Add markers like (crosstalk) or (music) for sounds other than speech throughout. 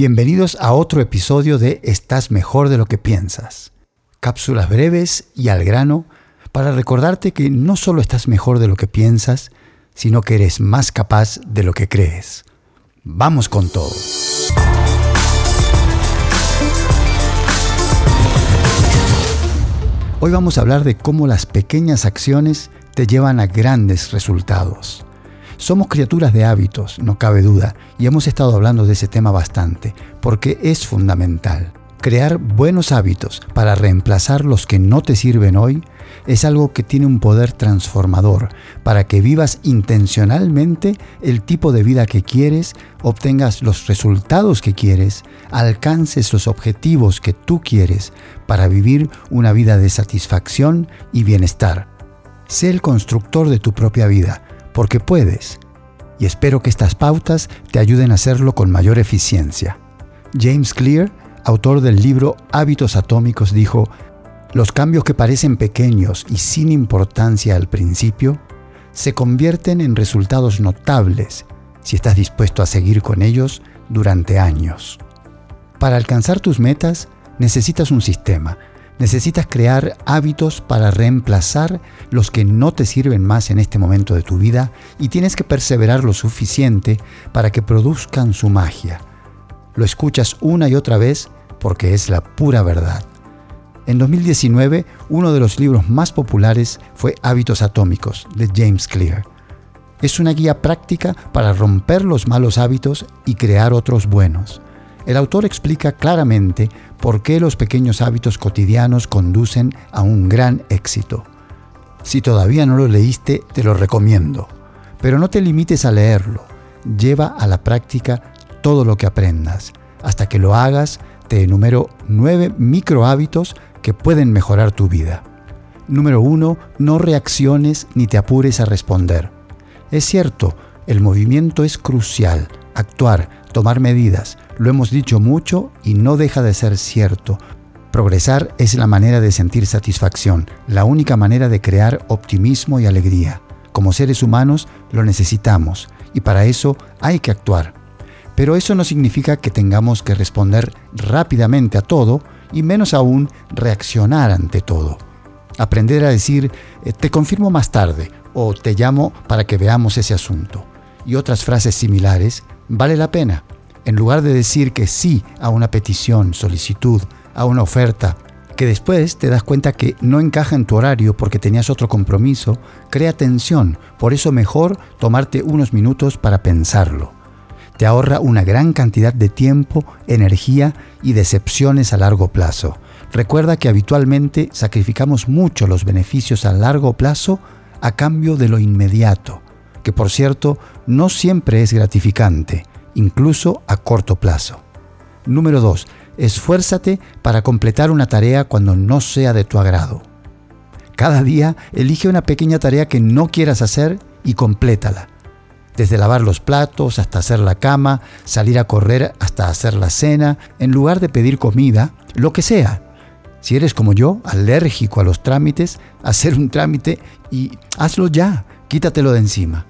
Bienvenidos a otro episodio de Estás mejor de lo que piensas. Cápsulas breves y al grano para recordarte que no solo estás mejor de lo que piensas, sino que eres más capaz de lo que crees. Vamos con todo. Hoy vamos a hablar de cómo las pequeñas acciones te llevan a grandes resultados. Somos criaturas de hábitos, no cabe duda, y hemos estado hablando de ese tema bastante, porque es fundamental. Crear buenos hábitos para reemplazar los que no te sirven hoy es algo que tiene un poder transformador para que vivas intencionalmente el tipo de vida que quieres, obtengas los resultados que quieres, alcances los objetivos que tú quieres para vivir una vida de satisfacción y bienestar. Sé el constructor de tu propia vida, porque puedes, y espero que estas pautas te ayuden a hacerlo con mayor eficiencia. James Clear autor del libro Hábitos Atómicos, dijo, los cambios que parecen pequeños y sin importancia al principio, se convierten en resultados notables si estás dispuesto a seguir con ellos durante años. Para alcanzar tus metas necesitas un sistema, necesitas crear hábitos para reemplazar los que no te sirven más en este momento de tu vida y tienes que perseverar lo suficiente para que produzcan su magia lo escuchas una y otra vez porque es la pura verdad. En 2019, uno de los libros más populares fue Hábitos Atómicos, de James Clear. Es una guía práctica para romper los malos hábitos y crear otros buenos. El autor explica claramente por qué los pequeños hábitos cotidianos conducen a un gran éxito. Si todavía no lo leíste, te lo recomiendo. Pero no te limites a leerlo. Lleva a la práctica todo lo que aprendas. Hasta que lo hagas, te enumero nueve micro hábitos que pueden mejorar tu vida. Número 1. No reacciones ni te apures a responder. Es cierto, el movimiento es crucial. Actuar, tomar medidas, lo hemos dicho mucho y no deja de ser cierto. Progresar es la manera de sentir satisfacción, la única manera de crear optimismo y alegría. Como seres humanos lo necesitamos y para eso hay que actuar. Pero eso no significa que tengamos que responder rápidamente a todo y menos aún reaccionar ante todo. Aprender a decir eh, te confirmo más tarde o te llamo para que veamos ese asunto y otras frases similares vale la pena. En lugar de decir que sí a una petición, solicitud, a una oferta, que después te das cuenta que no encaja en tu horario porque tenías otro compromiso, crea tensión. Por eso mejor tomarte unos minutos para pensarlo te ahorra una gran cantidad de tiempo, energía y decepciones a largo plazo. Recuerda que habitualmente sacrificamos mucho los beneficios a largo plazo a cambio de lo inmediato, que por cierto no siempre es gratificante, incluso a corto plazo. Número 2. Esfuérzate para completar una tarea cuando no sea de tu agrado. Cada día elige una pequeña tarea que no quieras hacer y complétala desde lavar los platos hasta hacer la cama, salir a correr hasta hacer la cena, en lugar de pedir comida, lo que sea. Si eres como yo, alérgico a los trámites, hacer un trámite y hazlo ya, quítatelo de encima.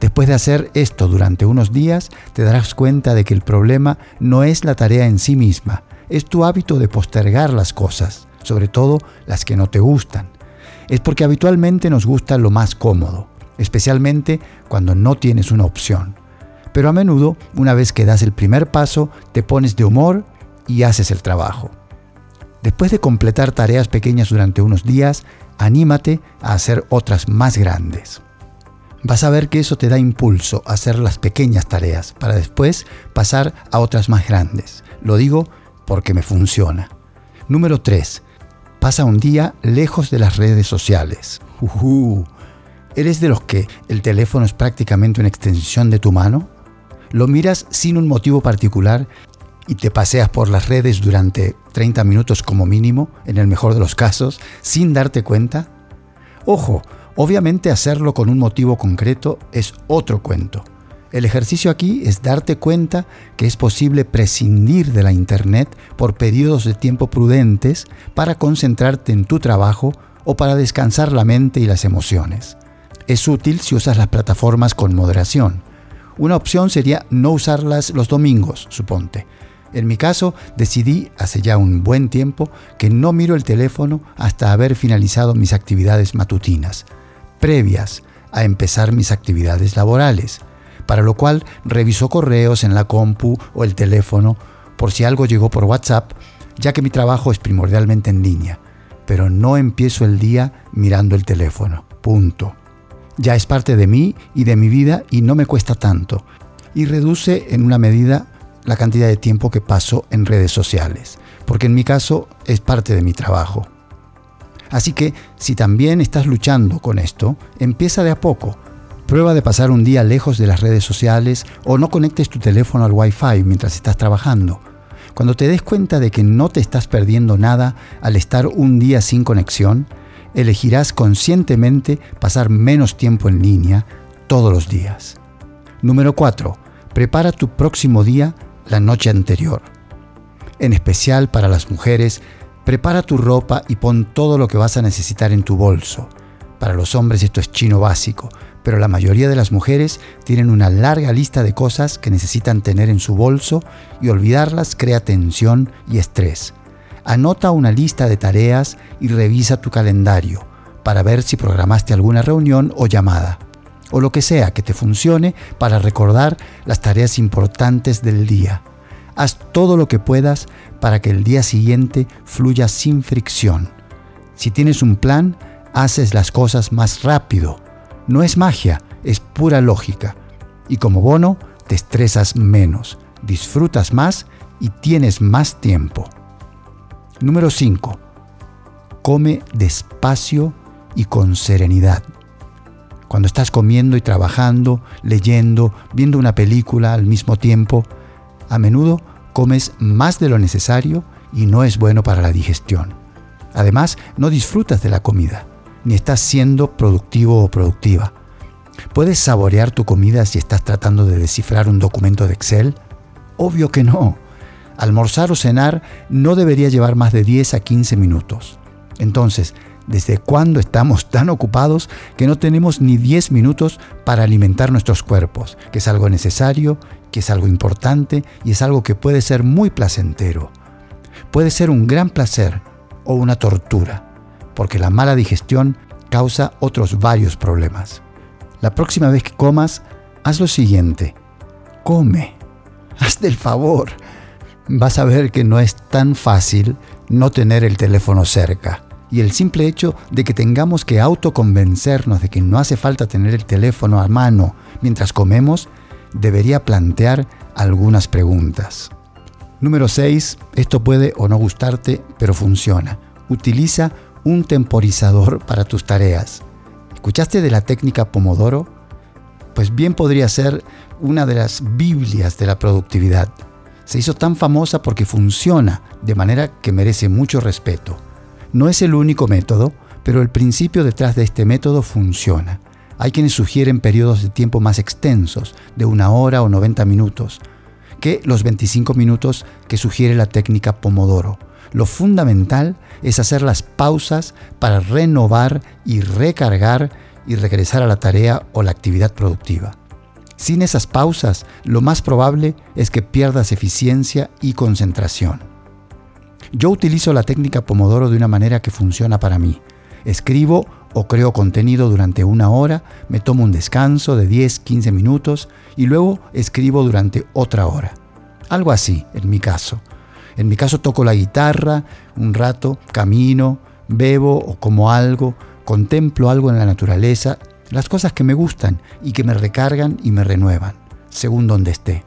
Después de hacer esto durante unos días, te darás cuenta de que el problema no es la tarea en sí misma, es tu hábito de postergar las cosas, sobre todo las que no te gustan. Es porque habitualmente nos gusta lo más cómodo especialmente cuando no tienes una opción. Pero a menudo, una vez que das el primer paso, te pones de humor y haces el trabajo. Después de completar tareas pequeñas durante unos días, anímate a hacer otras más grandes. Vas a ver que eso te da impulso a hacer las pequeñas tareas para después pasar a otras más grandes. Lo digo porque me funciona. Número 3. Pasa un día lejos de las redes sociales. ¿Eres de los que el teléfono es prácticamente una extensión de tu mano? ¿Lo miras sin un motivo particular y te paseas por las redes durante 30 minutos como mínimo, en el mejor de los casos, sin darte cuenta? Ojo, obviamente hacerlo con un motivo concreto es otro cuento. El ejercicio aquí es darte cuenta que es posible prescindir de la Internet por periodos de tiempo prudentes para concentrarte en tu trabajo o para descansar la mente y las emociones. Es útil si usas las plataformas con moderación. Una opción sería no usarlas los domingos, suponte. En mi caso, decidí hace ya un buen tiempo que no miro el teléfono hasta haber finalizado mis actividades matutinas, previas a empezar mis actividades laborales, para lo cual reviso correos en la compu o el teléfono por si algo llegó por WhatsApp, ya que mi trabajo es primordialmente en línea, pero no empiezo el día mirando el teléfono. Punto. Ya es parte de mí y de mi vida y no me cuesta tanto, y reduce en una medida la cantidad de tiempo que paso en redes sociales, porque en mi caso es parte de mi trabajo. Así que si también estás luchando con esto, empieza de a poco. Prueba de pasar un día lejos de las redes sociales o no conectes tu teléfono al Wi-Fi mientras estás trabajando. Cuando te des cuenta de que no te estás perdiendo nada al estar un día sin conexión, elegirás conscientemente pasar menos tiempo en línea todos los días. Número 4. Prepara tu próximo día la noche anterior. En especial para las mujeres, prepara tu ropa y pon todo lo que vas a necesitar en tu bolso. Para los hombres esto es chino básico, pero la mayoría de las mujeres tienen una larga lista de cosas que necesitan tener en su bolso y olvidarlas crea tensión y estrés. Anota una lista de tareas y revisa tu calendario para ver si programaste alguna reunión o llamada o lo que sea que te funcione para recordar las tareas importantes del día. Haz todo lo que puedas para que el día siguiente fluya sin fricción. Si tienes un plan, haces las cosas más rápido. No es magia, es pura lógica. Y como bono, te estresas menos, disfrutas más y tienes más tiempo. Número 5. Come despacio y con serenidad. Cuando estás comiendo y trabajando, leyendo, viendo una película al mismo tiempo, a menudo comes más de lo necesario y no es bueno para la digestión. Además, no disfrutas de la comida, ni estás siendo productivo o productiva. ¿Puedes saborear tu comida si estás tratando de descifrar un documento de Excel? Obvio que no. Almorzar o cenar no debería llevar más de 10 a 15 minutos. Entonces, ¿Desde cuándo estamos tan ocupados que no tenemos ni 10 minutos para alimentar nuestros cuerpos? Que es algo necesario, que es algo importante y es algo que puede ser muy placentero. Puede ser un gran placer o una tortura, porque la mala digestión causa otros varios problemas. La próxima vez que comas, haz lo siguiente. Come. (laughs) Hazte el favor. Vas a ver que no es tan fácil no tener el teléfono cerca y el simple hecho de que tengamos que autoconvencernos de que no hace falta tener el teléfono a mano mientras comemos, debería plantear algunas preguntas. Número 6. Esto puede o no gustarte, pero funciona. Utiliza un temporizador para tus tareas. ¿Escuchaste de la técnica Pomodoro? Pues bien podría ser una de las Biblias de la productividad. Se hizo tan famosa porque funciona de manera que merece mucho respeto. No es el único método, pero el principio detrás de este método funciona. Hay quienes sugieren periodos de tiempo más extensos, de una hora o 90 minutos, que los 25 minutos que sugiere la técnica Pomodoro. Lo fundamental es hacer las pausas para renovar y recargar y regresar a la tarea o la actividad productiva. Sin esas pausas, lo más probable es que pierdas eficiencia y concentración. Yo utilizo la técnica Pomodoro de una manera que funciona para mí. Escribo o creo contenido durante una hora, me tomo un descanso de 10-15 minutos y luego escribo durante otra hora. Algo así, en mi caso. En mi caso toco la guitarra un rato, camino, bebo o como algo, contemplo algo en la naturaleza, las cosas que me gustan y que me recargan y me renuevan, según donde esté.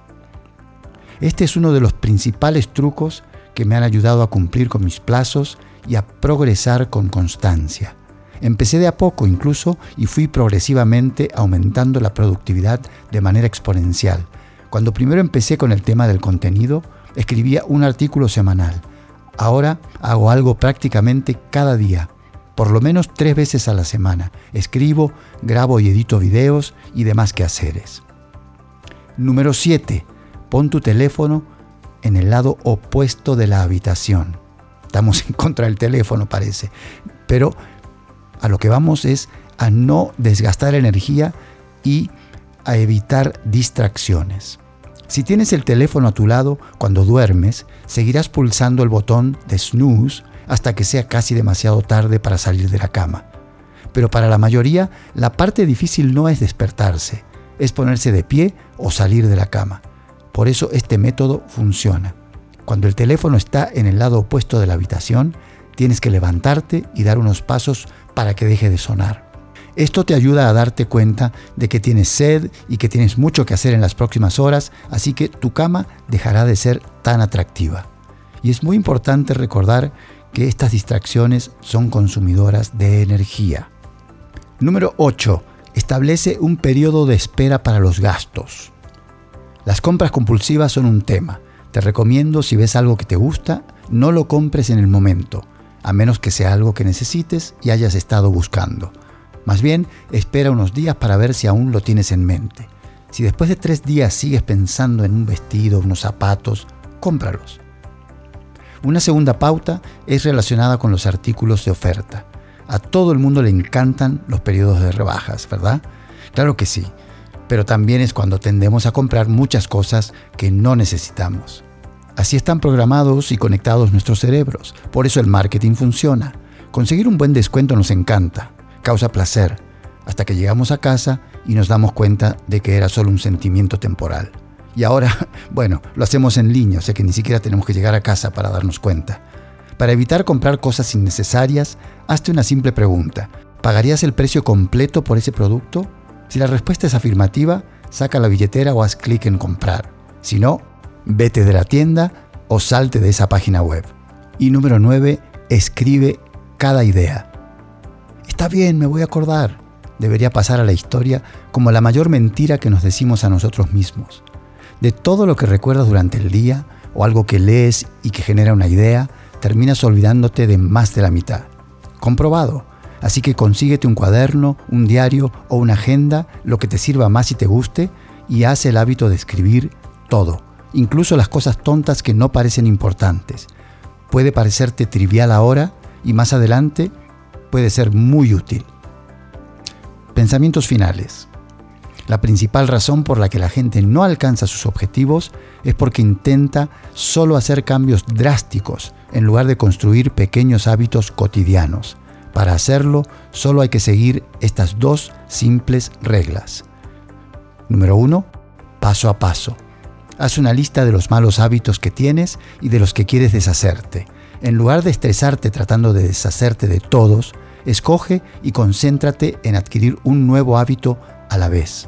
Este es uno de los principales trucos que me han ayudado a cumplir con mis plazos y a progresar con constancia. Empecé de a poco incluso y fui progresivamente aumentando la productividad de manera exponencial. Cuando primero empecé con el tema del contenido, escribía un artículo semanal. Ahora hago algo prácticamente cada día, por lo menos tres veces a la semana. Escribo, grabo y edito videos y demás quehaceres. Número 7. Pon tu teléfono en el lado opuesto de la habitación. Estamos (laughs) en contra del teléfono, parece. Pero a lo que vamos es a no desgastar energía y a evitar distracciones. Si tienes el teléfono a tu lado cuando duermes, seguirás pulsando el botón de snooze hasta que sea casi demasiado tarde para salir de la cama. Pero para la mayoría, la parte difícil no es despertarse, es ponerse de pie o salir de la cama. Por eso este método funciona. Cuando el teléfono está en el lado opuesto de la habitación, tienes que levantarte y dar unos pasos para que deje de sonar. Esto te ayuda a darte cuenta de que tienes sed y que tienes mucho que hacer en las próximas horas, así que tu cama dejará de ser tan atractiva. Y es muy importante recordar que estas distracciones son consumidoras de energía. Número 8. Establece un periodo de espera para los gastos. Las compras compulsivas son un tema. Te recomiendo si ves algo que te gusta, no lo compres en el momento, a menos que sea algo que necesites y hayas estado buscando. Más bien, espera unos días para ver si aún lo tienes en mente. Si después de tres días sigues pensando en un vestido, unos zapatos, cómpralos. Una segunda pauta es relacionada con los artículos de oferta. A todo el mundo le encantan los periodos de rebajas, ¿verdad? Claro que sí, pero también es cuando tendemos a comprar muchas cosas que no necesitamos. Así están programados y conectados nuestros cerebros, por eso el marketing funciona. Conseguir un buen descuento nos encanta, causa placer, hasta que llegamos a casa y nos damos cuenta de que era solo un sentimiento temporal. Y ahora, (laughs) bueno, lo hacemos en línea, o sea que ni siquiera tenemos que llegar a casa para darnos cuenta. Para evitar comprar cosas innecesarias, hazte una simple pregunta. ¿Pagarías el precio completo por ese producto? Si la respuesta es afirmativa, saca la billetera o haz clic en comprar. Si no, vete de la tienda o salte de esa página web. Y número 9, escribe cada idea. Está bien, me voy a acordar. Debería pasar a la historia como la mayor mentira que nos decimos a nosotros mismos. De todo lo que recuerdas durante el día o algo que lees y que genera una idea, terminas olvidándote de más de la mitad. Comprobado. Así que consíguete un cuaderno, un diario o una agenda, lo que te sirva más y te guste, y haz el hábito de escribir todo, incluso las cosas tontas que no parecen importantes. Puede parecerte trivial ahora y más adelante puede ser muy útil. Pensamientos finales. La principal razón por la que la gente no alcanza sus objetivos es porque intenta solo hacer cambios drásticos en lugar de construir pequeños hábitos cotidianos. Para hacerlo, solo hay que seguir estas dos simples reglas. Número 1. Paso a paso. Haz una lista de los malos hábitos que tienes y de los que quieres deshacerte. En lugar de estresarte tratando de deshacerte de todos, escoge y concéntrate en adquirir un nuevo hábito a la vez.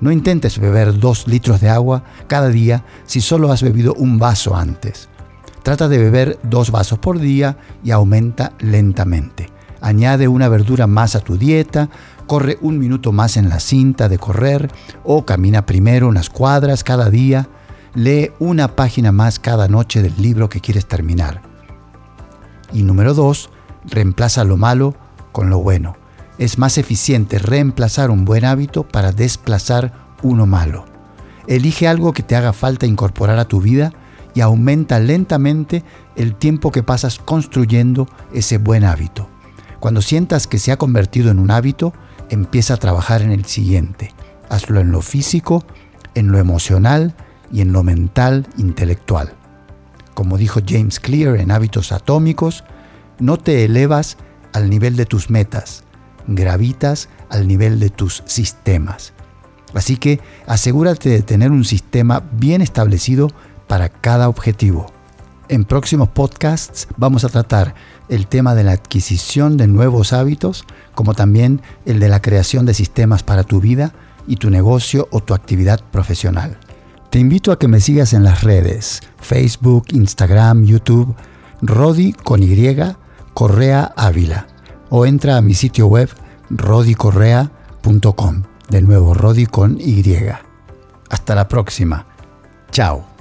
No intentes beber dos litros de agua cada día si solo has bebido un vaso antes. Trata de beber dos vasos por día y aumenta lentamente. Añade una verdura más a tu dieta, corre un minuto más en la cinta de correr o camina primero unas cuadras cada día. Lee una página más cada noche del libro que quieres terminar. Y número dos, reemplaza lo malo con lo bueno. Es más eficiente reemplazar un buen hábito para desplazar uno malo. Elige algo que te haga falta incorporar a tu vida y aumenta lentamente el tiempo que pasas construyendo ese buen hábito. Cuando sientas que se ha convertido en un hábito, empieza a trabajar en el siguiente. Hazlo en lo físico, en lo emocional y en lo mental intelectual. Como dijo James Clear en Hábitos Atómicos, no te elevas al nivel de tus metas, gravitas al nivel de tus sistemas. Así que asegúrate de tener un sistema bien establecido para cada objetivo. En próximos podcasts vamos a tratar el tema de la adquisición de nuevos hábitos, como también el de la creación de sistemas para tu vida y tu negocio o tu actividad profesional. Te invito a que me sigas en las redes, Facebook, Instagram, YouTube, Rodi con Y, Correa Ávila, o entra a mi sitio web rodicorrea.com. De nuevo, Rodi con Y. Hasta la próxima. Chao.